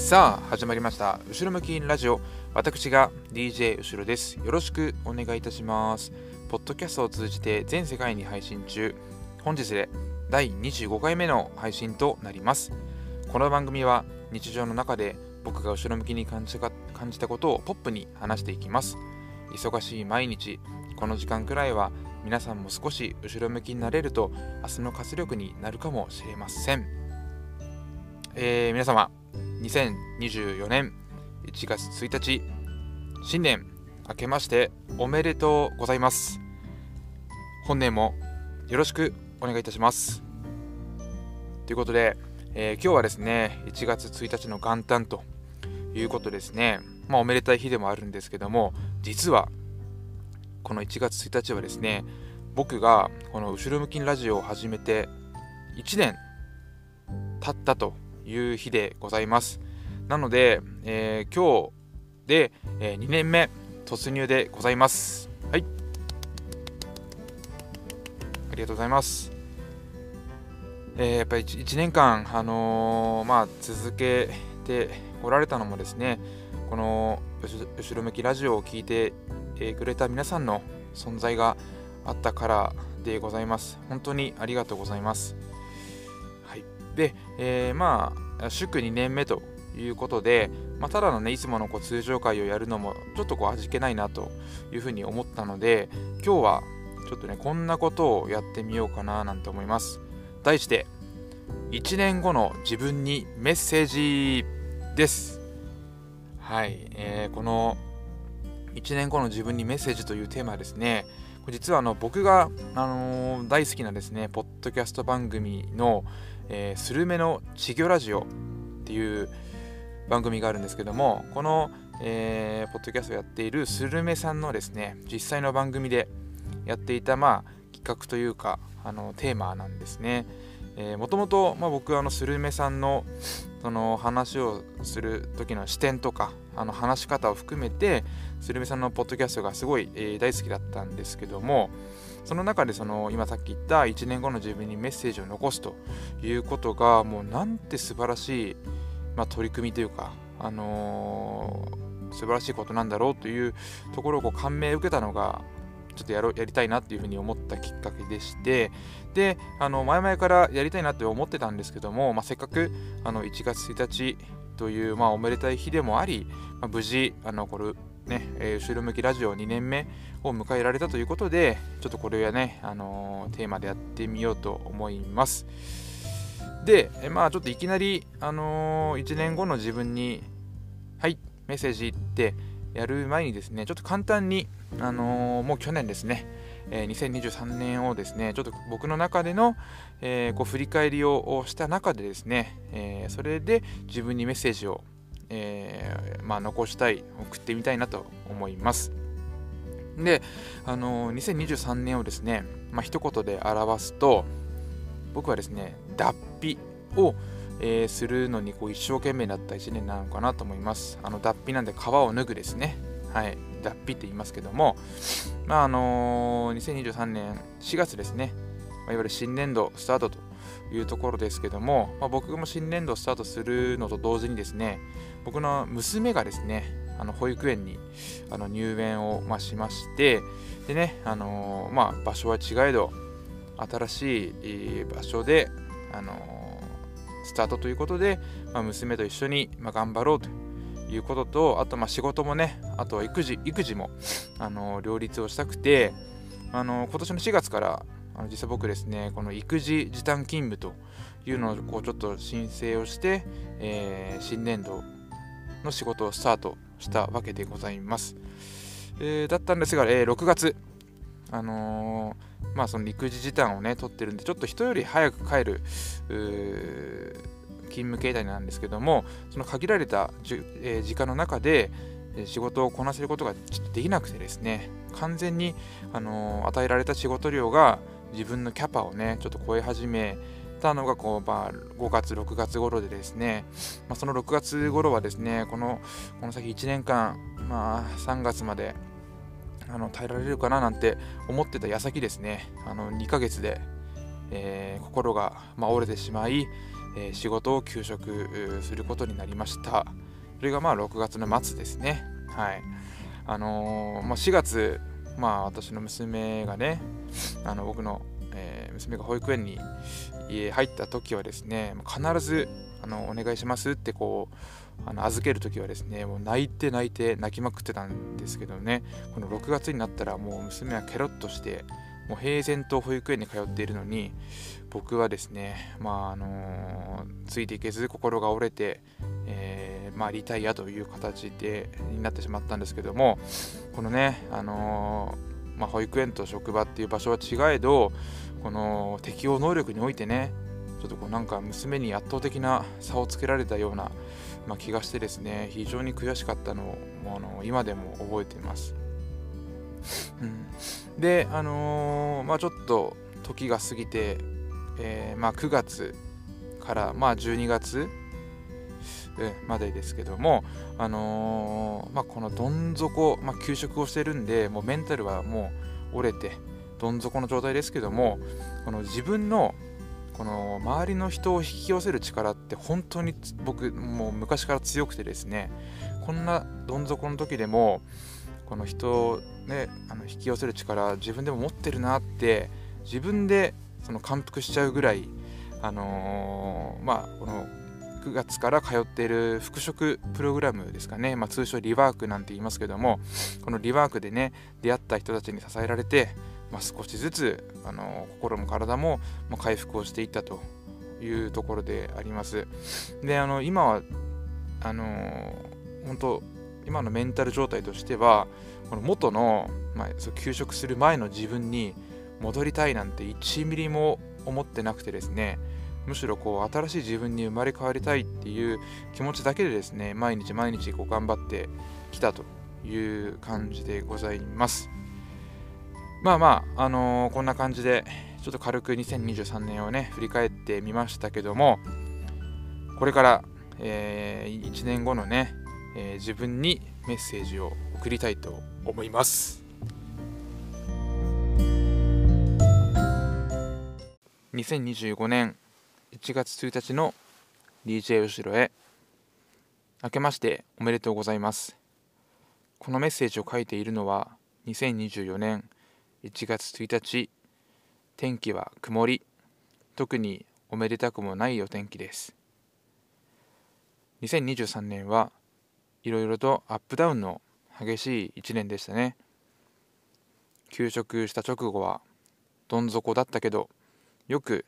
さあ始まりました。後ろ向きラジオ。私が DJ 後ろです。よろしくお願いいたします。ポッドキャストを通じて全世界に配信中。本日で第25回目の配信となります。この番組は日常の中で僕が後ろ向きに感じ感じたことをポップに話していきます。忙しい毎日この時間くらいは皆さんも少し後ろ向きになれると明日の活力になるかもしれません、えー、皆様2024年1月1日新年明けましておめでとうございます。本年もよろしくお願いいたします。ということで、えー、今日はですね1月1日の元旦ということですね。まあおめでたい日でもあるんですけども実はこの1月1日はですね僕がこの後ろ向きにラジオを始めて1年経ったという日でございます。なので、えー、今日で、えー、2年目突入でございます。はい。ありがとうございます。えー、やっぱり 1, 1年間、あのー、まあ、続けてこられたのもですねこの後ろ向きラジオを聴いてえくれた皆さんの存在があったからでございます。本当にありがとうございます。で、えー、まあ祝2年目ということで、まあ、ただのねいつものこう通常会をやるのもちょっとこう味気ないなというふうに思ったので今日はちょっとねこんなことをやってみようかななんて思います。題して1年後の自分にメッセージです。はい、えー、この1年後の自分にメッセージというテーマですね実はあの僕が、あのー、大好きなですねポッドキャスト番組の、えー、スルメの稚魚ラジオっていう番組があるんですけどもこの、えー、ポッドキャストをやっているスルメさんのですね実際の番組でやっていた、まあ、企画というかあのテーマなんですね。もともと僕あのスルメさんのその話をする時の視点とかあの話し方を含めてスルメさんのポッドキャストがすごい、大好きだったんですけどもその中でその今さっき言った1年後の自分にメッセージを残すということがもうなんて素晴らしい、まあ、取り組みというか、あのー、素晴らしいことなんだろうというところをこう感銘を受けたのがちょっとやろやりたいなっていうふうに思ったきっかけでしてであの前々からやりたいなって思ってたんですけども、まあ、せっかくあの1月1日という、まあ、おめでたい日でもあり、まあ、無事あのこれね、えー、後ろ向きラジオ2年目を迎えられたということでちょっとこれはね、あのー、テーマでやってみようと思います。で、えまあちょっといきなり、あのー、1年後の自分にはいメッセージってやる前にですねちょっと簡単にあの、もう去年ですね、え、2023年をですね、ちょっと僕の中での、えー、こう振り返りをした中でですね、えそれで自分にメッセージを、えまあ、残したい、送ってみたいなと思います。で、あの2023年をですね、まあ、一言で表すと、僕はですね、脱皮を、えー、するのにこう一生懸命だった1年なのかなと思います。あの脱皮なんで皮を脱ぐですね。はい。脱皮って言いますけども、まああのー、2023年4月ですね、まあ、いわゆる新年度スタートというところですけども、まあ、僕も新年度スタートするのと同時にですね、僕の娘がですね、あの保育園にあの入園を、まあ、しまして、でね、あのー、まあ、場所は違えど、新しい場所で、あのー、スタートということで、まあ、娘と一緒に、まあ、頑張ろうということとあとまあ仕事もねあとは育児育児もあの両立をしたくてあの今年の4月からあの実際僕ですねこの育児時短勤務というのをこうちょっと申請をして、えー、新年度の仕事をスタートしたわけでございます、えー、だったんですが、えー、6月あのー、まあその育児時短をね取ってるんでちょっと人より早く帰る勤務形態なんですけどもその限られたじ、え、時間の中で仕事をこなせることができなくてですね完全に、あの、与えられた仕事量が自分のキャパをねちょっと超え始めたのがこう、まあ、5月6月頃でですね、まあ、その6月頃はですねこのこの先1年間、まあ、3月まであの耐えられるかななんて思ってた矢先ですね。あの2ヶ月で、えー、心が、まあ、折れてしまいえー、仕事を休職することになりました。それがまあ6月の末ですね。はい。あのー、まあ、4月まあ私の娘がねあの僕の、えー、娘が保育園に入った時はですね必ずあのお願いしますってこうあの預ける時はですねもう泣いて泣いて泣きまくってたんですけどねこの6月になったらもう娘はケロッとしてもう平然と保育園に通っているのに僕はですねまああの、ついていけず心が折れて、えー、まあ、リタイアという形でになってしまったんですけどもこのねあのー、まあ、保育園と職場っていう場所は違えどこの適応能力においてねちょっとこうなんか娘に圧倒的な差をつけられたようなまあ、気がしてですね非常に悔しかったのをもうあの今でも覚えています、うん、であのー、まあちょっと時が過ぎて、えー、まあ、9月からまあ12月までですけども、あのー、まあ、このどん底、まあ、休職をしてるんでもうメンタルはもう折れてどん底の状態ですけどもこの自分のこの周りの人を引き寄せる力って本当に僕もう昔から強くてですねこんなどん底の時でもこの人をねあの引き寄せる力自分でも持ってるなって自分でその感服しちゃうぐらいあのー、まあこの9月から通っている復職プログラムですかね、まあ、通称リワークなんて言いますけどもこのリワークでね出会った人たちに支えられてまあ、少しずつあの心も体も、ま回復をしていったというところであります。であの今はあの本当今のメンタル状態としてはこの元の、まあ、そう休職する前の自分に戻りたいなんて1ミリも思ってなくてですねむしろこう新しい自分に生まれ変わりたいっていう気持ちだけでですね毎日毎日こう頑張ってきたという感じでございます。まあまあ、あのー、こんな感じで、ちょっと軽く2023年をね、振り返ってみましたけども、これから、えー、1年後のね、えー、自分にメッセージを送りたいと思います。2025年1月1日の DJ 後ろへ明けましておめでとうございます。このメッセージを書いているのは2024年1月1日天気は曇り特におめでたくもないお天気です。2023年はいろいろとアップダウンの激しい1年でしたね。休職した直後はどん底だったけどよく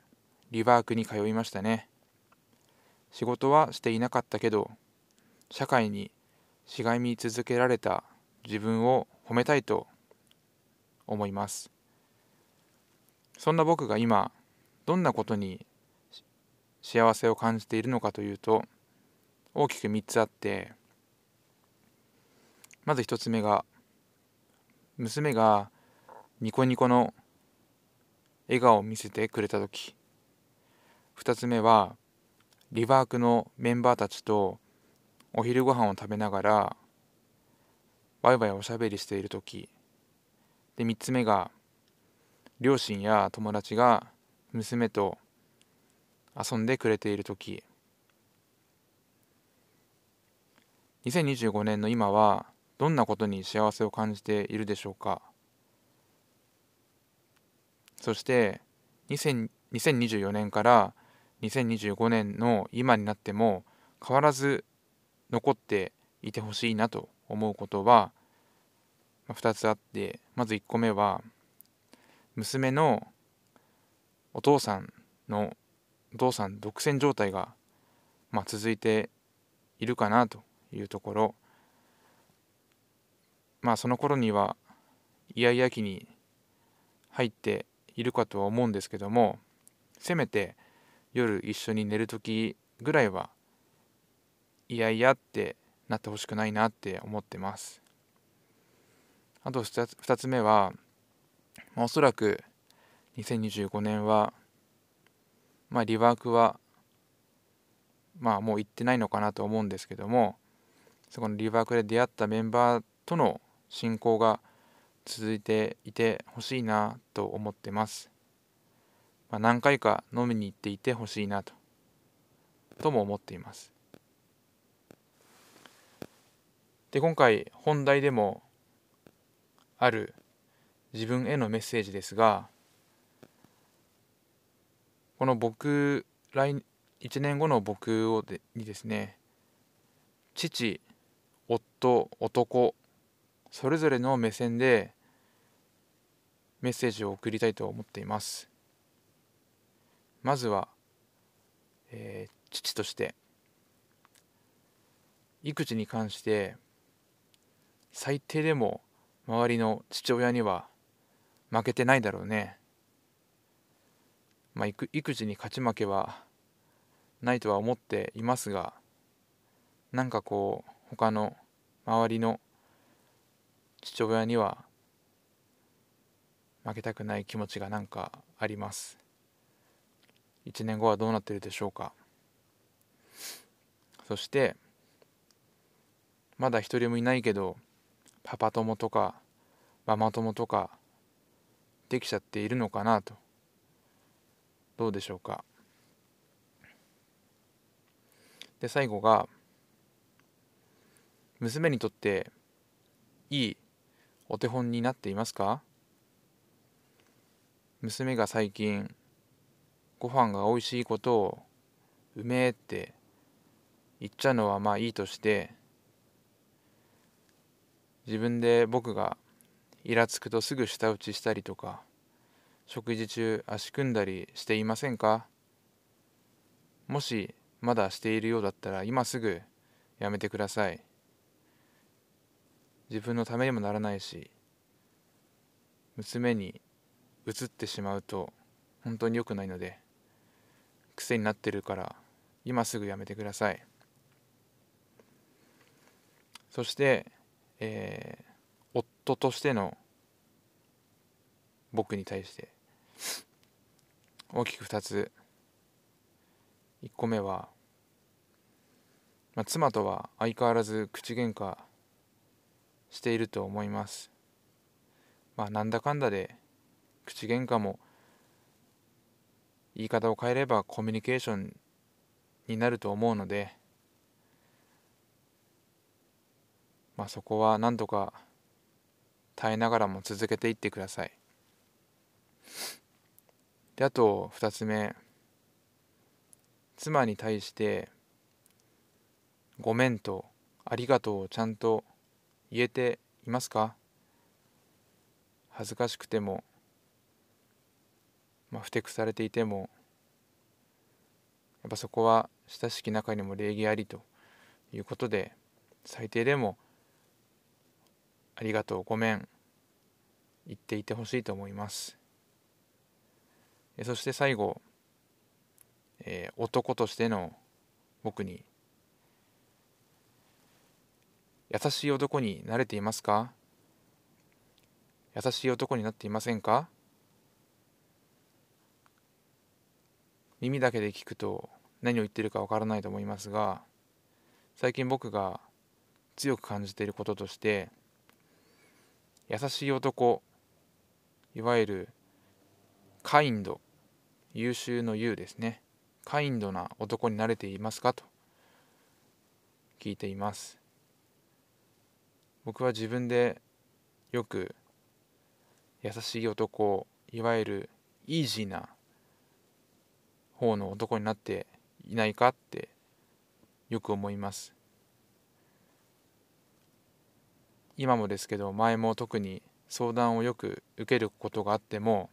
リバークに通いましたね。仕事はしていなかったけど社会にしがみ続けられた自分を褒めたいと思います。そんな僕が今どんなことに幸せを感じているのかというと大きく3つあってまず1つ目が娘がニコニコの笑顔を見せてくれた時。2つ目はリバークのメンバーたちとお昼ご飯を食べながらワイワイおしゃべりしている時。で3つ目が両親や友達が娘と遊んでくれている時。2025年の今はどんなことに幸せを感じているでしょうか。そして2024年から2025年の今になっても変わらず残っていてほしいなと思うことは2つあってまず1個目は娘のお父さんのお父さん独占状態が、まあ、続いているかなというところ。まあその頃にはイヤイヤ期に入っているかとは思うんですけどもせめて夜一緒に寝る時ぐらいはいやいやってなってほしくないなって思ってます。あと 2, つ目は、おそらく2025年は、まあ、リワークは、まあ、もう行ってないのかなと思うんですけどもそこのリワークで出会ったメンバーとの進行が続いていてほしいなと思ってます、まあ、何回か飲みに行っていてほしいなと。とも思っています。で今回本題でもある自分へのメッセージですがこの僕来1年後の僕をでにですね父夫男それぞれの目線でメッセージを送りたいと思っています。まずは、えー、父として育児に関して最低でも周りの父親には負けてないだろうね。まあ育児に勝ち負けはないとは思っていますがなんかこう他の周りの父親には負けたくない気持ちがなんかあります。1年後はどうなってるでしょうか。そしてまだ一人もいないけどパパ友とかママ友とかできちゃっているのかなと。どうでしょうか。で最後が娘にとっていいお手本になっていますか？娘が最近ご飯が美味しいことをうめえって言っちゃうのはまあいいとして自分で僕がイラつくとすぐ舌打ちしたりとか食事中足組んだりしていませんか？もしまだしているようだったら今すぐやめてください。自分のためにもならないし娘に移ってしまうと本当に良くないので。癖になってるから今すぐやめてください。そして、えー、夫としての僕に対して大きく2つ。1個目は、まあ、妻とは相変わらず口喧嘩していると思います。まあなんだかんだで口喧嘩も言い方を変えればコミュニケーションになると思うのでまあそこは何とか耐えながらも続けていってください。であと2つ目妻に対してごめんとありがとうをちゃんと言えていますか？恥ずかしくても、まあ、ふてくされていてもやっぱそこは親しき中にも礼儀ありということで最低でもありがとうごめん言っていてほしいと思います。そして最後えー、男としての僕に優しい男になれていますか？優しい男になっていませんか？耳だけで聞くと何を言ってるかわからないと思いますが最近僕が強く感じていることとして優しい男いわゆるカインド優秀の優ですね。カインドな男になれていますかと聞いています。僕は自分でよく優しい男いわゆるイージーな方の男になっていないかってよく思います。今もですけど前も特に相談をよく受けることがあっても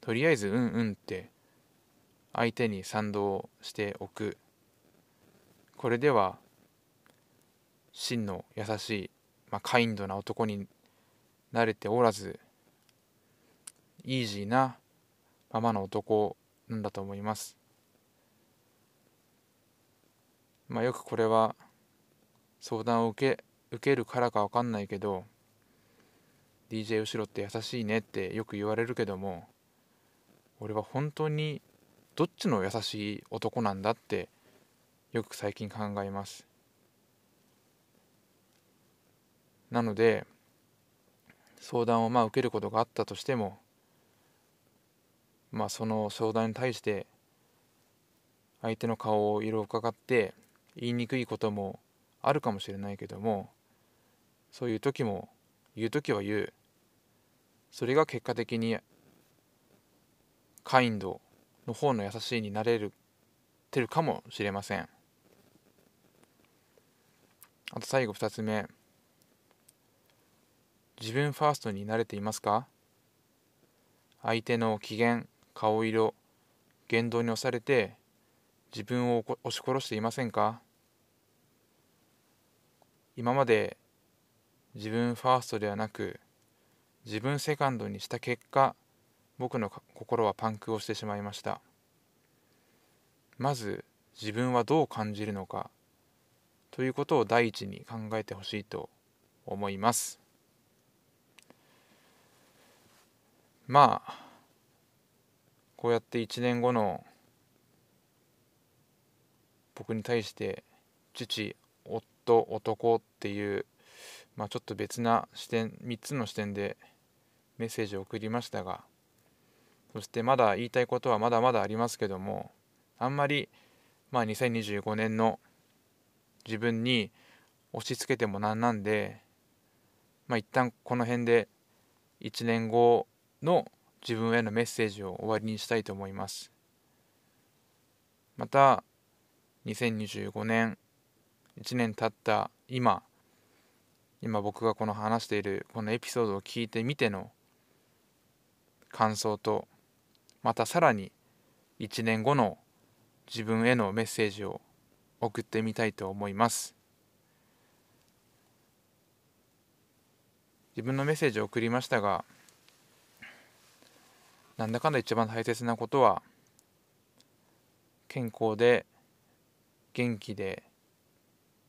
とりあえずうんうんって相手に賛同しておく。これでは真の優しい、まあ、カインドな男になれておらずイージーなままの男なんだと思います。まあよくこれは相談を受け受けるからか分かんないけど DJ 後ろって優しいねってよく言われるけども俺は本当にどっちの優しい男なんだってよく最近考えます。なので相談をまあ受けることがあったとしてもまあその相談に対して相手の顔を色を伺って言いにくいこともあるかもしれないけどもそういう時も言う時は言う。それが結果的にカインドの方の優しいになれるてるかもしれません。あと最後2つ目。自分ファーストに慣れていますか？相手の機嫌顔色言動に押されて自分を押し殺していませんか？今まで自分ファーストではなく自分セカンドにした結果僕の心はパンクをしてしまいました。まず自分はどう感じるのかということを第一に考えてほしいと思います。まあこうやって1年後の僕に対して父夫男っていう、まあ、ちょっと別な視点3つの視点でメッセージを送りましたがそしてまだ言いたいことはまだまだありますけどもあんまり、まあ、2025年の自分に押し付けてもなんなんで、まあ、一旦この辺で1年後の自分へのメッセージを終わりにしたいと思います。また2025年1年経った今今僕がこの話しているこのエピソードを聞いてみての感想とまたさらに1年後の自分へのメッセージを送ってみたいと思います。自分のメッセージを送りましたがなんだかんだ一番大切なことは健康で元気で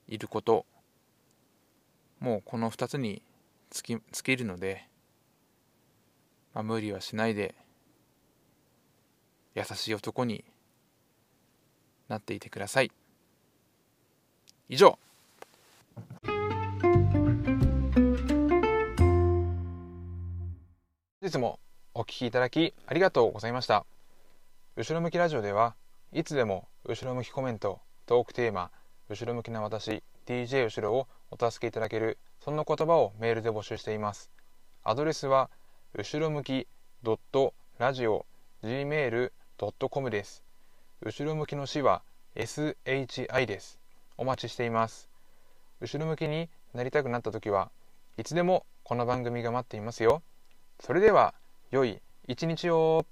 いることもうこの2つにつき尽きるので、まあ、無理はしないで優しい男になっていてください。以上。本日もお聞きいただきありがとうございました。後ろ向きラジオではいつでも後ろ向きコメントトークテーマ後ろ向きな私 DJ 後ろをお助けいただけるそんな言葉をメールで募集しています。アドレスは後ろ向き .radio.gmail.com です。後ろ向きの詩は SHI です。お待ちしています。後ろ向きになりたくなった時はいつでもこの番組が待っていますよ。それでは良い一日を。